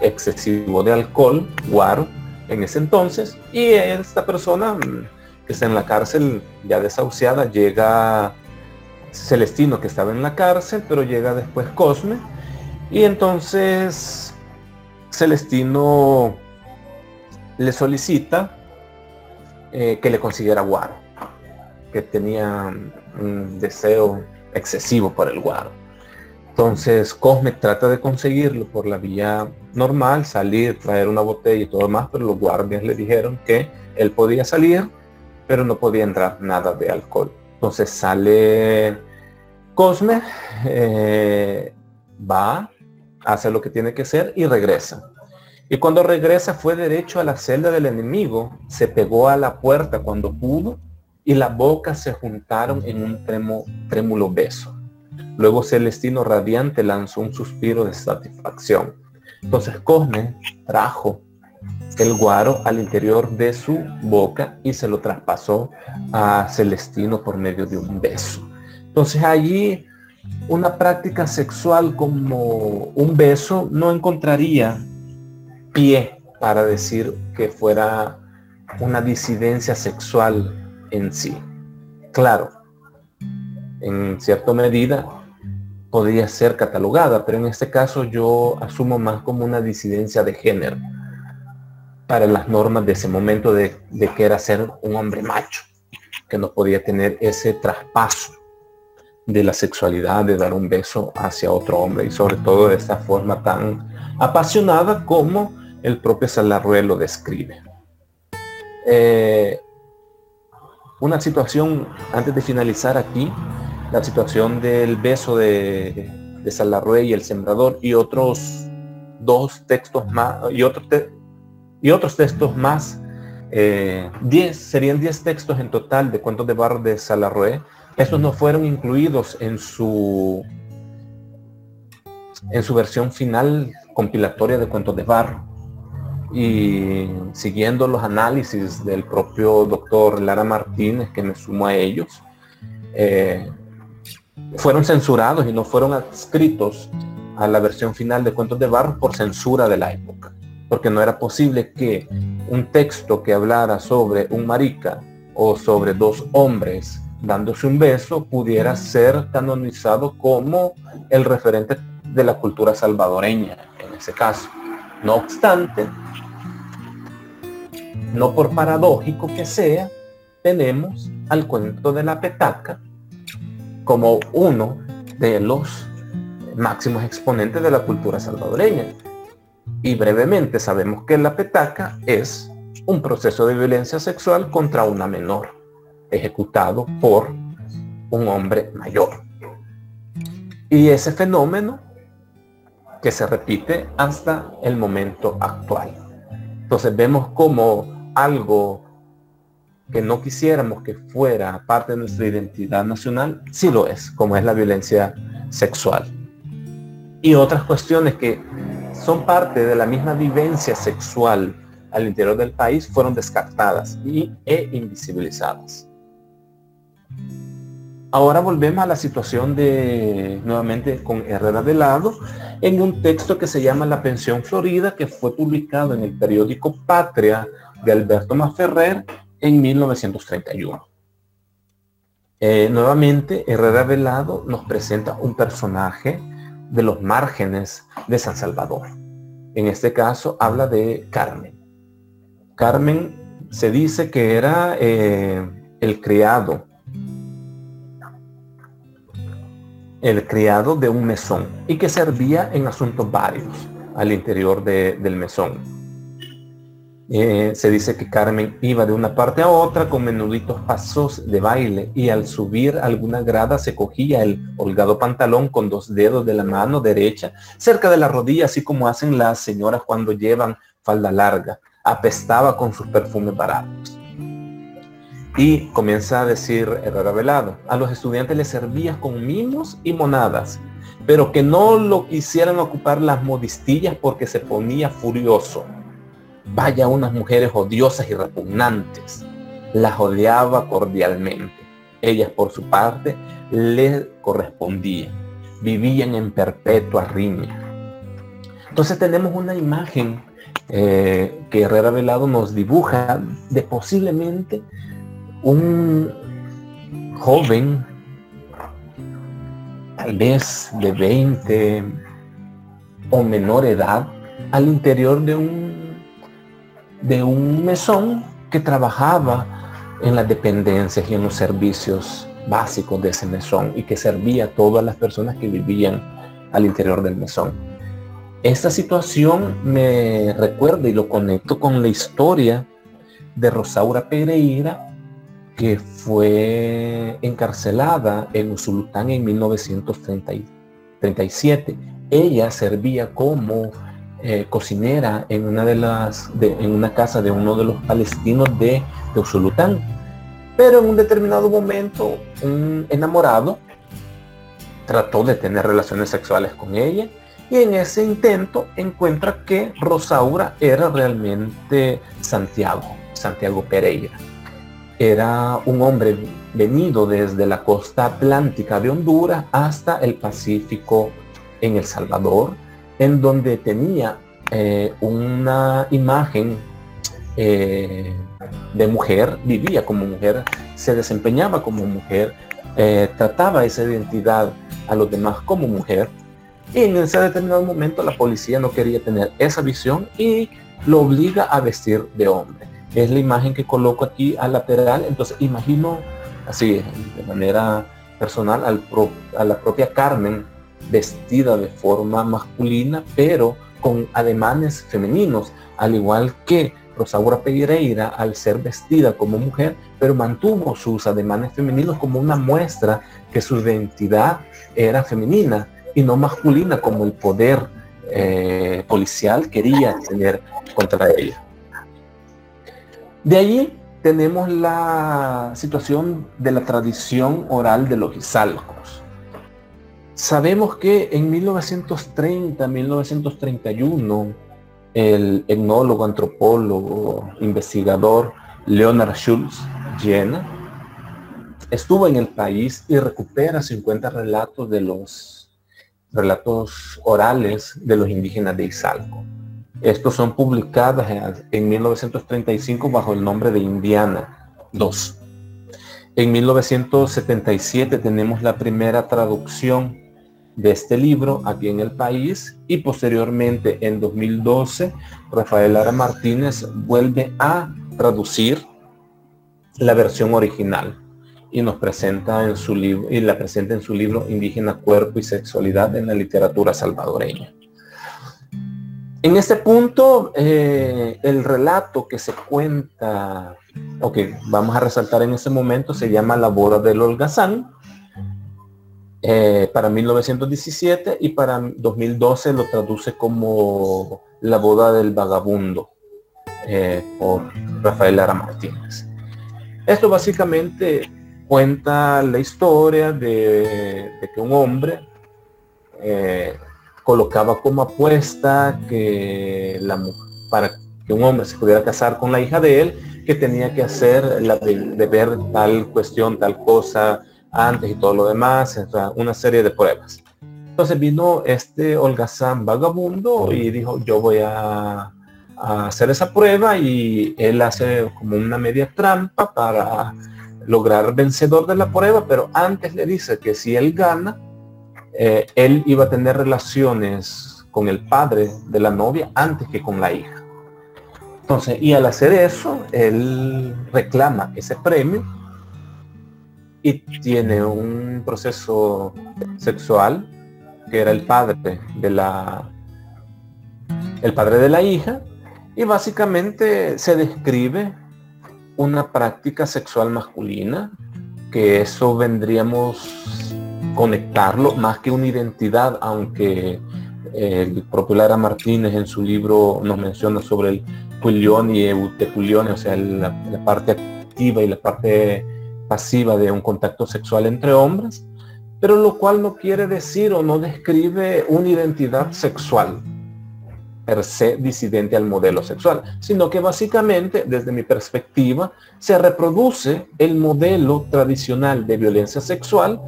excesivo de alcohol, guaro, en ese entonces, y esta persona mm, que está en la cárcel ya desahuciada, llega Celestino que estaba en la cárcel, pero llega después Cosme, y entonces Celestino le solicita eh, que le consiguiera guaro, que tenía un deseo excesivo por el guaro. Entonces Cosme trata de conseguirlo por la vía normal, salir, traer una botella y todo más, pero los guardias le dijeron que él podía salir, pero no podía entrar nada de alcohol. Entonces sale Cosme, eh, va, hace lo que tiene que hacer y regresa. Y cuando regresa fue derecho a la celda del enemigo, se pegó a la puerta cuando pudo y las bocas se juntaron en un trémulo beso. Luego Celestino radiante lanzó un suspiro de satisfacción. Entonces Cosme trajo el guaro al interior de su boca y se lo traspasó a Celestino por medio de un beso. Entonces allí una práctica sexual como un beso no encontraría pie para decir que fuera una disidencia sexual en sí. Claro, en cierta medida podría ser catalogada, pero en este caso yo asumo más como una disidencia de género para las normas de ese momento de, que era ser un hombre macho, que no podía tener ese traspaso de la sexualidad, de dar un beso hacia otro hombre y sobre todo de esta forma tan apasionada como el propio Salarrué lo describe. Eh, una situación, antes de finalizar aquí, la situación del beso de, de Salarrué y el sembrador y otros dos textos más y, y otros textos más eh, serían 10 textos en total de cuentos de barro de Salarrué estos no fueron incluidos en su en su versión final compilatoria de cuentos de barro. Y siguiendo los análisis del propio doctor Lara Martínez que me sumo a ellos eh, fueron censurados y no fueron adscritos a la versión final de Cuentos de Barro por censura de la época, porque no era posible que un texto que hablara sobre un marica o sobre dos hombres dándose un beso pudiera ser canonizado como el referente de la cultura salvadoreña en ese caso. No obstante, no por paradójico que sea, tenemos al cuento de la petaca como uno de los máximos exponentes de la cultura salvadoreña. Y brevemente sabemos que la petaca es un proceso de violencia sexual contra una menor, ejecutado por un hombre mayor. Y ese fenómeno que se repite hasta el momento actual. Entonces vemos como algo que no quisiéramos que fuera parte de nuestra identidad nacional, sí lo es, como es la violencia sexual. Y otras cuestiones que son parte de la misma vivencia sexual al interior del país fueron descartadas y, e invisibilizadas. Ahora volvemos a la situación de, nuevamente con Herrera de lado, en un texto que se llama La Pensión Florida, que fue publicado en el periódico Patria de Alberto Maferrer en 1931. Eh, nuevamente, Herrera Velado nos presenta un personaje de los márgenes de San Salvador. En este caso habla de Carmen. Carmen se dice que era eh, el criado, el criado de un mesón y que servía en asuntos varios al interior del mesón. Eh, se dice que Carmen iba de una parte a otra con menuditos pasos de baile y al subir alguna grada se cogía el holgado pantalón con dos dedos de la mano derecha cerca de la rodilla, así como hacen las señoras cuando llevan falda larga. Apestaba con sus perfumes baratos. Y comienza a decir Herrera Velado, a los estudiantes les servía con mimos y monadas, pero que no lo quisieran ocupar las modistillas porque se ponía furioso Vaya unas mujeres odiosas y repugnantes. Las odiaba cordialmente. Ellas por su parte le correspondían. Vivían en perpetua riña. Entonces tenemos una imagen eh, que Herrera Velado nos dibuja de posiblemente un joven, tal vez de 20 o menor edad, al interior de un de un mesón que trabajaba en las dependencias y en los servicios básicos de ese mesón y que servía a todas las personas que vivían al interior del mesón. Esta situación me recuerda y lo conecto con la historia de Rosaura Pereira, que fue encarcelada en Usulután en 1937. Ella servía como eh, cocinera en una de las en una casa de uno de los palestinos de, de Usulután. Pero en un determinado momento, un enamorado trató de tener relaciones sexuales con ella y en ese intento encuentra que Rosaura era realmente Santiago, Santiago Pereira. Era un hombre venido desde la costa atlántica de Honduras hasta el Pacífico en El Salvador, en donde tenía eh, una imagen eh, de mujer, vivía como mujer, se desempeñaba como mujer, eh, trataba esa identidad a los demás como mujer. Y en ese determinado momento la policía no quería tener esa visión y lo obliga a vestir de hombre. Es la imagen que coloco aquí al lateral. Entonces imagino así, de manera personal, a la propia Carmen vestida de forma masculina, pero con ademanes femeninos, al igual que Rosaura Pereira al ser vestida como mujer, pero mantuvo sus ademanes femeninos como una muestra que su identidad era femenina y no masculina como el poder eh, policial quería tener contra ella. De allí tenemos la situación de la tradición oral de los Isalcos. Sabemos que en 1930, 1931, el etnólogo, antropólogo, investigador Leonard Schultz Jena estuvo en el país y recupera 50 relatos de los relatos orales de los indígenas de Izalco. Estos son publicados en 1935 bajo el nombre de Indiana 2. En 1977 tenemos la primera traducción de este libro aquí en el país y posteriormente en 2012 Rafael Lara Martínez vuelve a traducir la versión original y nos presenta en su libro y la presenta en su libro Indígena Cuerpo y Sexualidad en la literatura salvadoreña. En este punto, eh, el relato que se cuenta, o que vamos a resaltar en este momento, se llama La boda del holgazán, eh, para 1917 y para 2012 lo traduce como La boda del vagabundo eh, por Rafael Lara Martínez. Esto básicamente cuenta la historia de, que un hombre colocaba como apuesta que la, para que un hombre se pudiera casar con la hija de él, que tenía que hacer la de ver tal cuestión, tal cosa, antes y todo lo demás, una serie de pruebas. Entonces vino este holgazán vagabundo y dijo, yo voy a, hacer esa prueba y él hace como una media trampa para lograr vencedor de la prueba, pero antes le dice que si él gana, eh, él iba a tener relaciones con el padre de la novia antes que con la hija. Entonces, y al hacer eso, él reclama ese premio y tiene un proceso sexual que era el padre de la el padre de la hija y básicamente se describe una práctica sexual masculina que eso vendríamos conectarlo más que una identidad aunque el propio Lara Martínez en su libro nos menciona sobre el pulión y eutepulión, o sea, la, la parte activa y la parte pasiva de un contacto sexual entre hombres, pero lo cual no quiere decir o no describe una identidad sexual per se disidente al modelo sexual, sino que básicamente, desde mi perspectiva, se reproduce el modelo tradicional de violencia sexual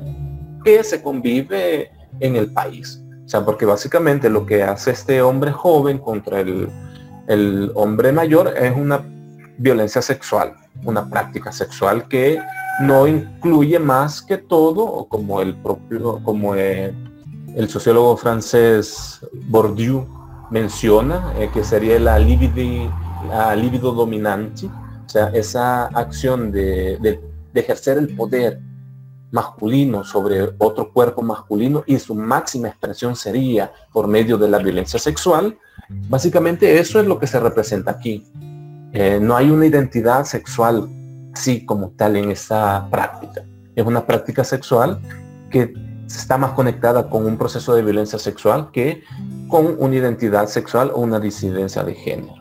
que se convive en el país. O sea, porque básicamente lo que hace este hombre joven contra el, el hombre mayor es una violencia sexual, una práctica sexual que no incluye más que todo, como el propio, como eh, el sociólogo francés Bourdieu menciona, eh, que sería la libido, la libido dominante, o sea, esa acción de, de, ejercer el poder masculino sobre otro cuerpo masculino y su máxima expresión sería por medio de la violencia sexual, básicamente eso es lo que se representa aquí. Eh, no hay una identidad sexual así como tal en esa práctica. Es una práctica sexual que está más conectada con un proceso de violencia sexual que con una identidad sexual o una disidencia de género.